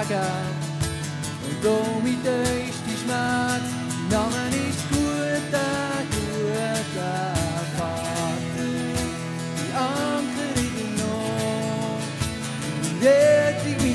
Lager. Und darum täuscht die Schmerz, Namen ist guter, guter Vater. Die Amt liegen noch. Yeah.